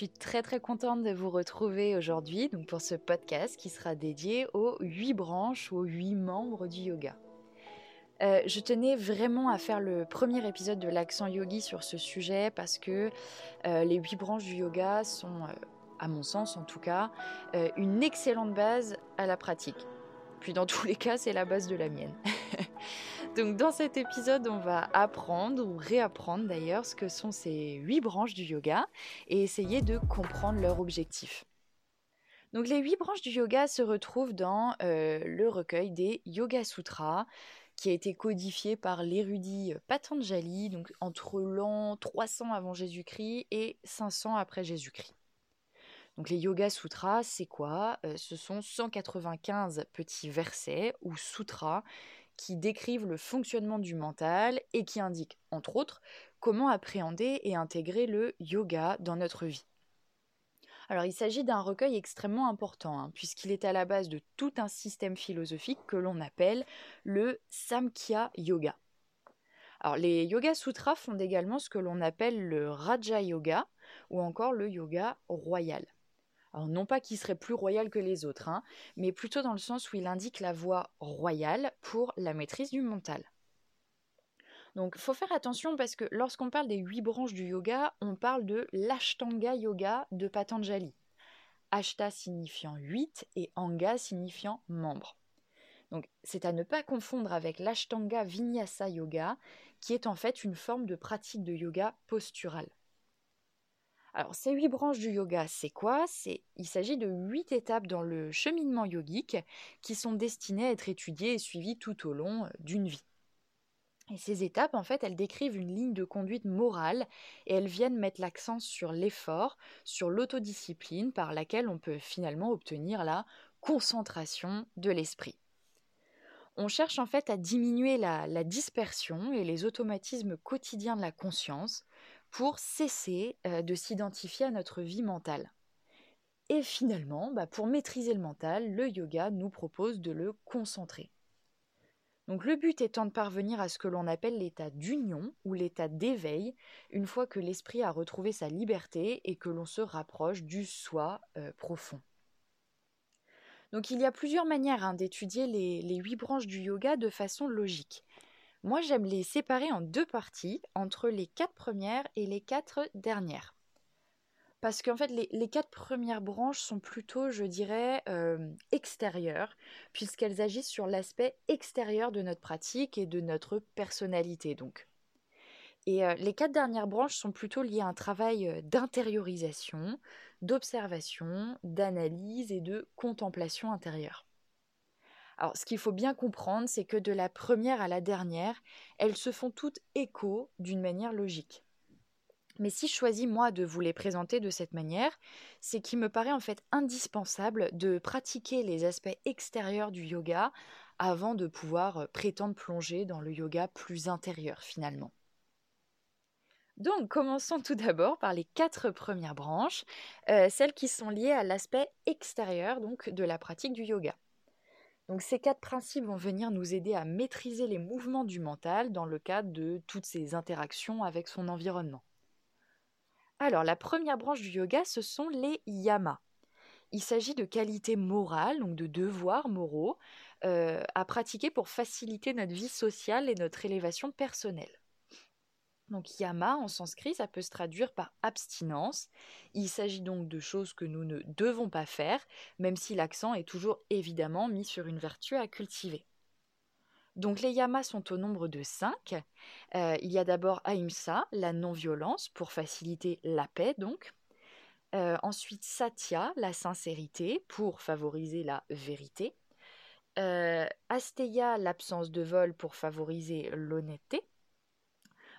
suis très très contente de vous retrouver aujourd'hui donc pour ce podcast qui sera dédié aux huit branches, aux huit membres du yoga. Euh, je tenais vraiment à faire le premier épisode de l'accent yogi sur ce sujet parce que euh, les huit branches du yoga sont, euh, à mon sens en tout cas, une excellente base à la pratique. Puis dans tous les cas, c'est la base de la mienne. Donc dans cet épisode, on va apprendre ou réapprendre d'ailleurs ce que sont ces huit branches du yoga et essayer de comprendre leur objectif. Donc les huit branches du yoga se retrouvent dans le recueil des Yoga Sutras, qui a été codifié par l'érudit Patanjali, donc entre l'an 300 avant Jésus-Christ et 500 après Jésus-Christ. Donc les Yoga Sutras, c'est quoi? Euh, Ce sont 195 petits versets ou sutras qui décrivent le fonctionnement du mental et qui indiquent, entre autres, comment appréhender et intégrer le yoga dans notre vie. Alors il s'agit d'un recueil extrêmement important, hein, puisqu'il est à la base de tout un système philosophique que l'on appelle le Samkhya Yoga. Alors les Yoga Sutras font également ce que l'on appelle le Raja Yoga ou encore le yoga royal. Alors non pas qu'il serait plus royal que les autres, hein, mais plutôt dans le sens où il indique la voie royale pour la maîtrise du mental. Donc faut faire attention parce que lorsqu'on parle des huit branches du yoga, on parle de l'Ashtanga Yoga de Patanjali. Ashta signifiant huit et Anga signifiant membre. Donc c'est à ne pas confondre avec l'Ashtanga Vinyasa Yoga, qui est en fait une forme de pratique de yoga postural. Alors ces huit branches du yoga, c'est quoi? C'est il s'agit de huit étapes dans le cheminement yogique qui sont destinées à être étudiées et suivies tout au long d'une vie. Et ces étapes, en fait, elles décrivent une ligne de conduite morale et elles viennent mettre l'accent sur l'effort, sur l'autodiscipline par laquelle on peut finalement obtenir la concentration de l'esprit. On cherche en fait à diminuer la, dispersion et les automatismes quotidiens de la conscience pour cesser euh, de s'identifier à notre vie mentale. Et finalement, bah, pour maîtriser le mental, le yoga nous propose de le concentrer. Donc le but étant de parvenir à ce que l'on appelle l'état d'union ou l'état d'éveil, une fois que l'esprit a retrouvé sa liberté et que l'on se rapproche du soi euh, profond. Donc il y a plusieurs manières hein, d'étudier les, huit branches du yoga de façon logique. Moi j'aime les séparer en deux parties, entre les quatre premières et les quatre dernières. Parce qu'en fait, les, quatre premières branches sont plutôt, je dirais, euh, extérieures, puisqu'elles agissent sur l'aspect extérieur de notre pratique et de notre personnalité, donc. Et euh, les quatre dernières branches sont plutôt liées à un travail euh, d'intériorisation, d'observation, d'analyse et de contemplation intérieure. Alors, ce qu'il faut bien comprendre, c'est que de la première à la dernière, elles se font toutes écho d'une manière logique. Mais si je choisis moi de vous les présenter de cette manière, c'est qu'il me paraît en fait indispensable de pratiquer les aspects extérieurs du yoga avant de pouvoir euh, prétendre plonger dans le yoga plus intérieur finalement. Donc commençons tout d'abord par les quatre premières branches, euh, celles qui sont liées à l'aspect extérieur donc de la pratique du yoga. Donc ces quatre principes vont venir nous aider à maîtriser les mouvements du mental dans le cadre de toutes ces interactions avec son environnement. Alors, la première branche du yoga, ce sont les yamas. Il s'agit de qualités morales, donc de devoirs moraux, euh, à pratiquer pour faciliter notre vie sociale et notre élévation personnelle. Donc yama en sanskrit, ça peut se traduire par abstinence. Il s'agit donc de choses que nous ne devons pas faire, même si l'accent est toujours évidemment mis sur une vertu à cultiver. Donc les yamas sont au nombre de cinq. Euh, il y a d'abord Ahimsa, la non-violence, pour faciliter la paix donc. Euh, ensuite Satya, la sincérité, pour favoriser la vérité. Euh, Asteya, l'absence de vol, pour favoriser l'honnêteté.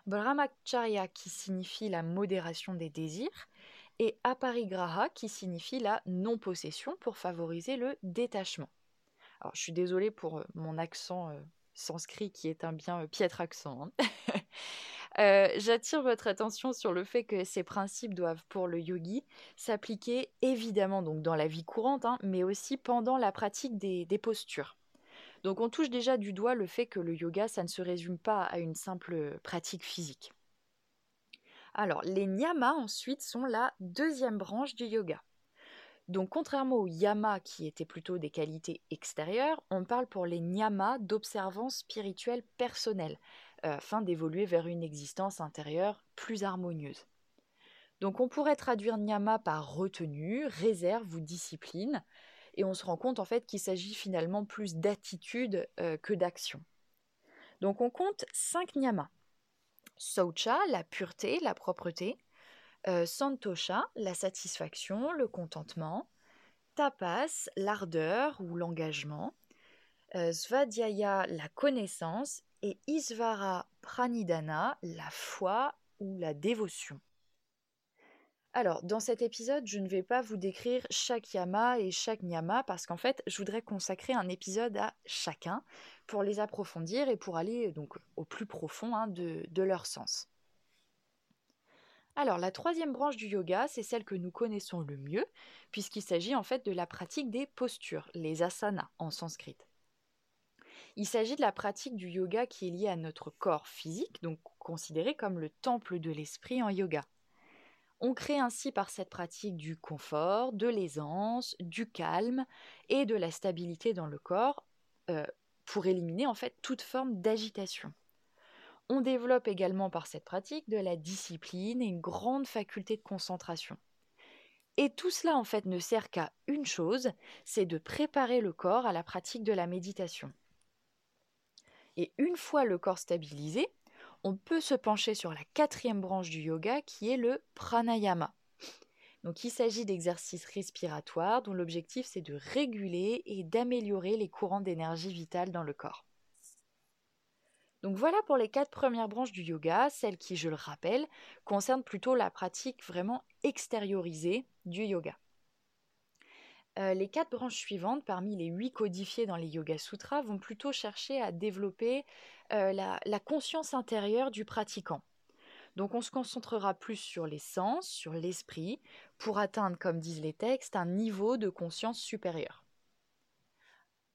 Brahmacharya, qui signifie la modération des désirs. Et Aparigraha, qui signifie la non-possession, pour favoriser le détachement. Alors, je suis désolée pour mon accent sanskrit qui est un bien euh, piètre accent. Hein. Euh, j'attire votre attention sur le fait que ces principes doivent, pour le yogi, s'appliquer évidemment donc dans la vie courante, hein, mais aussi pendant la pratique des, postures. Donc on touche déjà du doigt le fait que le yoga, ça ne se résume pas à une simple pratique physique. Alors, les niyamas ensuite sont la deuxième branche du yoga. Donc, contrairement aux yamas qui étaient plutôt des qualités extérieures, on parle pour les niyamas d'observance spirituelle personnelle, euh, afin d'évoluer vers une existence intérieure plus harmonieuse. Donc, on pourrait traduire niyama par retenue, réserve ou discipline, et on se rend compte en fait qu'il s'agit finalement plus d'attitude euh, que d'action. Donc, on compte cinq niyamas. Saucha, la pureté, la propreté. Euh, santosha, la satisfaction, le contentement. Tapas, l'ardeur ou l'engagement. Euh, svadhyaya, la connaissance. Et Isvara Pranidhana, la foi ou la dévotion. Alors, dans cet épisode, je ne vais pas vous décrire chaque yama et chaque nyama parce qu'en fait, je voudrais consacrer un épisode à chacun pour les approfondir et pour aller donc au plus profond hein, de, de leur sens. Alors, la troisième branche du yoga, c'est celle que nous connaissons le mieux, puisqu'il s'agit en fait de la pratique des postures, les asanas en sanskrit. Il s'agit de la pratique du yoga qui est liée à notre corps physique, donc considéré comme le temple de l'esprit en yoga. On crée ainsi par cette pratique du confort, de l'aisance, du calme et de la stabilité dans le corps euh, pour éliminer en fait toute forme d'agitation. On développe également par cette pratique de la discipline et une grande faculté de concentration. Et tout cela en fait ne sert qu'à une chose, c'est de préparer le corps à la pratique de la méditation. Et une fois le corps stabilisé, on peut se pencher sur la quatrième branche du yoga qui est le pranayama. Donc il s'agit d'exercices respiratoires dont l'objectif c'est de réguler et d'améliorer les courants d'énergie vitale dans le corps. Donc voilà pour les quatre premières branches du yoga, celles qui, je le rappelle, concernent plutôt la pratique vraiment extériorisée du yoga. Euh, les quatre branches suivantes, parmi les huit codifiées dans les Yoga Sutras, vont plutôt chercher à développer euh, la, conscience intérieure du pratiquant. Donc on se concentrera plus sur les sens, sur l'esprit, pour atteindre, comme disent les textes, un niveau de conscience supérieur.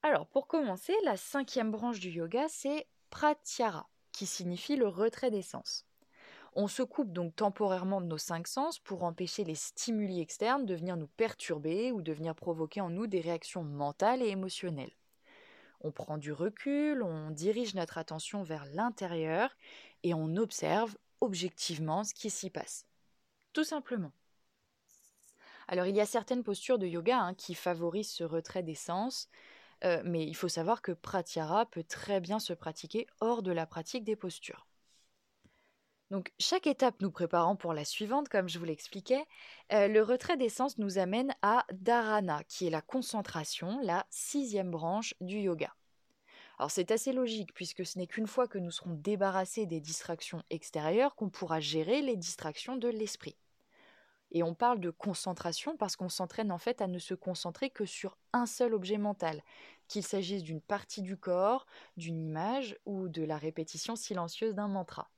Alors pour commencer, la cinquième branche du yoga, c'est pratyara, qui signifie le retrait des sens. On se coupe donc temporairement de nos cinq sens pour empêcher les stimuli externes de venir nous perturber ou de venir provoquer en nous des réactions mentales et émotionnelles. On prend du recul, on dirige notre attention vers l'intérieur et on observe objectivement ce qui s'y passe. Tout simplement. Alors il y a certaines postures de yoga hein, qui favorisent ce retrait des sens, euh, mais il faut savoir que pratyahara peut très bien se pratiquer hors de la pratique des postures. Donc chaque étape nous préparant pour la suivante, comme je vous l'expliquais, euh, le retrait d'essence nous amène à dharana, qui est la concentration, la sixième branche du yoga. Alors c'est assez logique puisque ce n'est qu'une fois que nous serons débarrassés des distractions extérieures qu'on pourra gérer les distractions de l'esprit. Et on parle de concentration parce qu'on s'entraîne en fait à ne se concentrer que sur un seul objet mental, qu'il s'agisse d'une partie du corps, d'une image ou de la répétition silencieuse d'un mantra.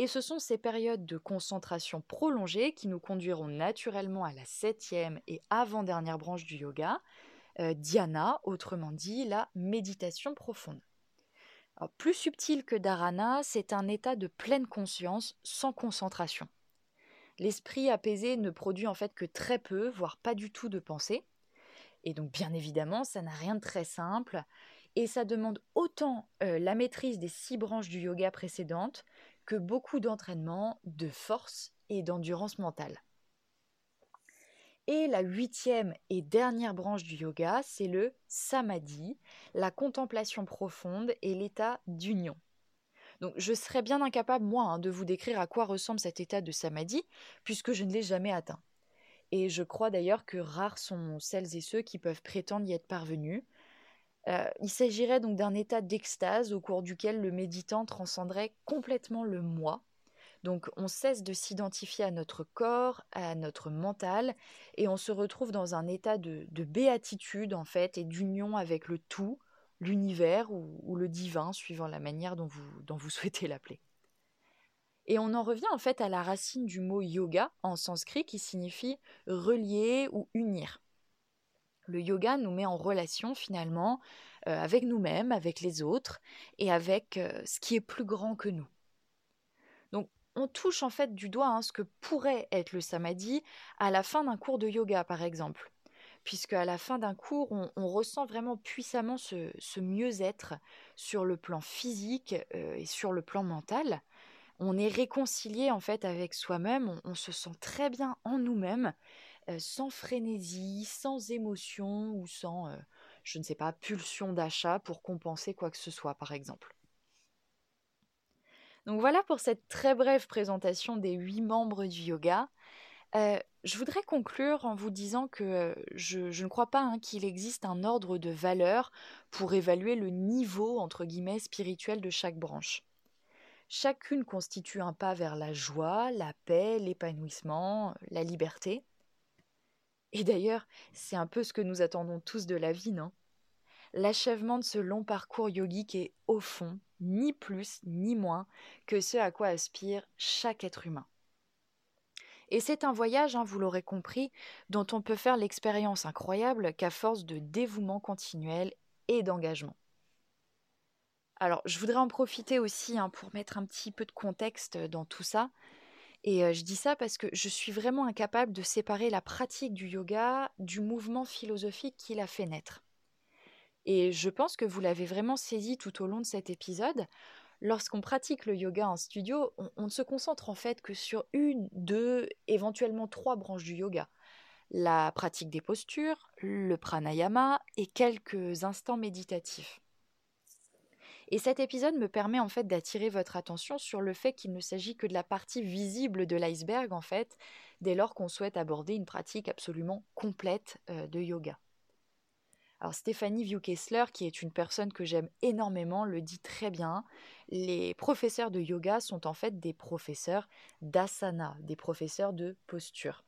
Et ce sont ces périodes de concentration prolongée qui nous conduiront naturellement à la septième et avant-dernière branche du yoga, euh, dhyana, autrement dit la méditation profonde. plus subtil que dharana, c'est un état de pleine conscience sans concentration. L'esprit apaisé ne produit en fait que très peu, voire pas du tout de pensée. Et donc bien évidemment, ça n'a rien de très simple. Et ça demande autant euh, la maîtrise des six branches du yoga précédentes que beaucoup d'entraînement, de force et d'endurance mentale. Et la huitième et dernière branche du yoga, c'est le samadhi, la contemplation profonde et l'état d'union. Donc je serais bien incapable, moi, hein, de vous décrire à quoi ressemble cet état de samadhi, puisque je ne l'ai jamais atteint. Et je crois d'ailleurs que rares sont celles et ceux qui peuvent prétendre y être parvenus, euh, il s'agirait donc d'un état d'extase au cours duquel le méditant transcenderait complètement le moi. Donc on cesse de s'identifier à notre corps, à notre mental, et on se retrouve dans un état de, béatitude en fait et d'union avec le tout, l'univers ou, le divin, suivant la manière dont vous souhaitez l'appeler. Et on en revient en fait à la racine du mot yoga en sanskrit qui signifie relier ou unir le yoga nous met en relation finalement euh, avec nous-mêmes, avec les autres et avec euh, ce qui est plus grand que nous. Donc on touche en fait du doigt hein, ce que pourrait être le samadhi à la fin d'un cours de yoga, par exemple. Puisque à la fin d'un cours, on, ressent vraiment puissamment ce, mieux-être sur le plan physique euh, et sur le plan mental. On est réconcilié en fait avec soi-même, on, se sent très bien en nous-mêmes, sans frénésie, sans émotion ou sans, euh, je ne sais pas, pulsion d'achat pour compenser quoi que ce soit, par exemple. Donc voilà pour cette très brève présentation des huit membres du yoga. Euh, je voudrais conclure en vous disant que euh, je, ne crois pas hein, qu'il existe un ordre de valeur pour évaluer le niveau entre guillemets spirituel de chaque branche. Chacune constitue un pas vers la joie, la paix, l'épanouissement, la liberté. Et d'ailleurs, c'est un peu ce que nous attendons tous de la vie, non? L'achèvement de ce long parcours yogique est, au fond, ni plus ni moins que ce à quoi aspire chaque être humain. Et c'est un voyage, hein, vous l'aurez compris, dont on peut faire l'expérience incroyable qu'à force de dévouement continuel et d'engagement. Alors, je voudrais en profiter aussi hein, pour mettre un petit peu de contexte dans tout ça. Et je dis ça parce que je suis vraiment incapable de séparer la pratique du yoga du mouvement philosophique qui l'a fait naître. Et je pense que vous l'avez vraiment saisi tout au long de cet épisode. Lorsqu'on pratique le yoga en studio, on, ne se concentre en fait que sur une, deux, éventuellement trois branches du yoga. La pratique des postures, le pranayama et quelques instants méditatifs. Et cet épisode me permet en fait d'attirer votre attention sur le fait qu'il ne s'agit que de la partie visible de l'iceberg en fait, dès lors qu'on souhaite aborder une pratique absolument complète euh, de yoga. Alors Stéphanie Vieux-Kessler, qui est une personne que j'aime énormément, le dit très bien. Les professeurs de yoga sont en fait des professeurs d'asana, des professeurs de posture.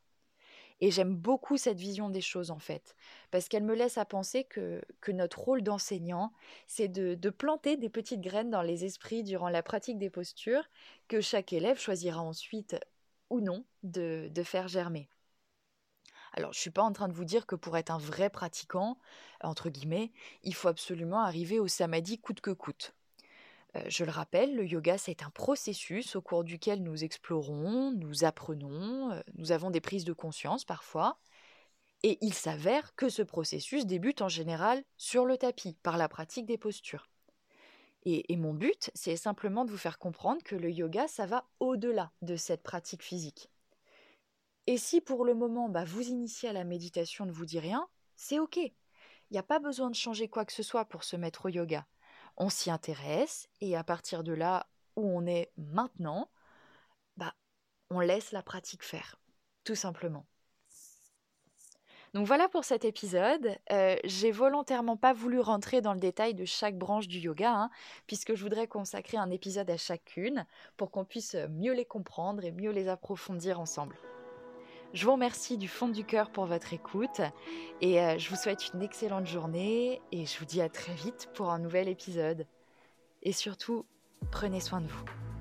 Et j'aime beaucoup cette vision des choses en fait, parce qu'elle me laisse à penser que, notre rôle d'enseignant, c'est de, de, planter des petites graines dans les esprits durant la pratique des postures, que chaque élève choisira ensuite ou non de, de faire germer. Alors, je ne suis pas en train de vous dire que pour être un vrai pratiquant, entre guillemets, il faut absolument arriver au samadhi coûte que coûte. Euh, je le rappelle, le yoga, c'est un processus au cours duquel nous explorons, nous apprenons, euh, nous avons des prises de conscience parfois. Et il s'avère que ce processus débute en général sur le tapis, par la pratique des postures. Et, mon but, c'est simplement de vous faire comprendre que le yoga, ça va au-delà de cette pratique physique. Et si pour le moment, bah, vous initier à la méditation ne vous dit rien, c'est OK. Il n'y a pas besoin de changer quoi que ce soit pour se mettre au yoga. On s'y intéresse et à partir de là où on est maintenant, bah, on laisse la pratique faire, tout simplement. Donc voilà pour cet épisode. Euh, j'ai volontairement pas voulu rentrer dans le détail de chaque branche du yoga, hein, puisque je voudrais consacrer un épisode à chacune pour qu'on puisse mieux les comprendre et mieux les approfondir ensemble. Je vous remercie du fond du cœur pour votre écoute et euh, je vous souhaite une excellente journée et je vous dis à très vite pour un nouvel épisode. Et surtout, prenez soin de vous.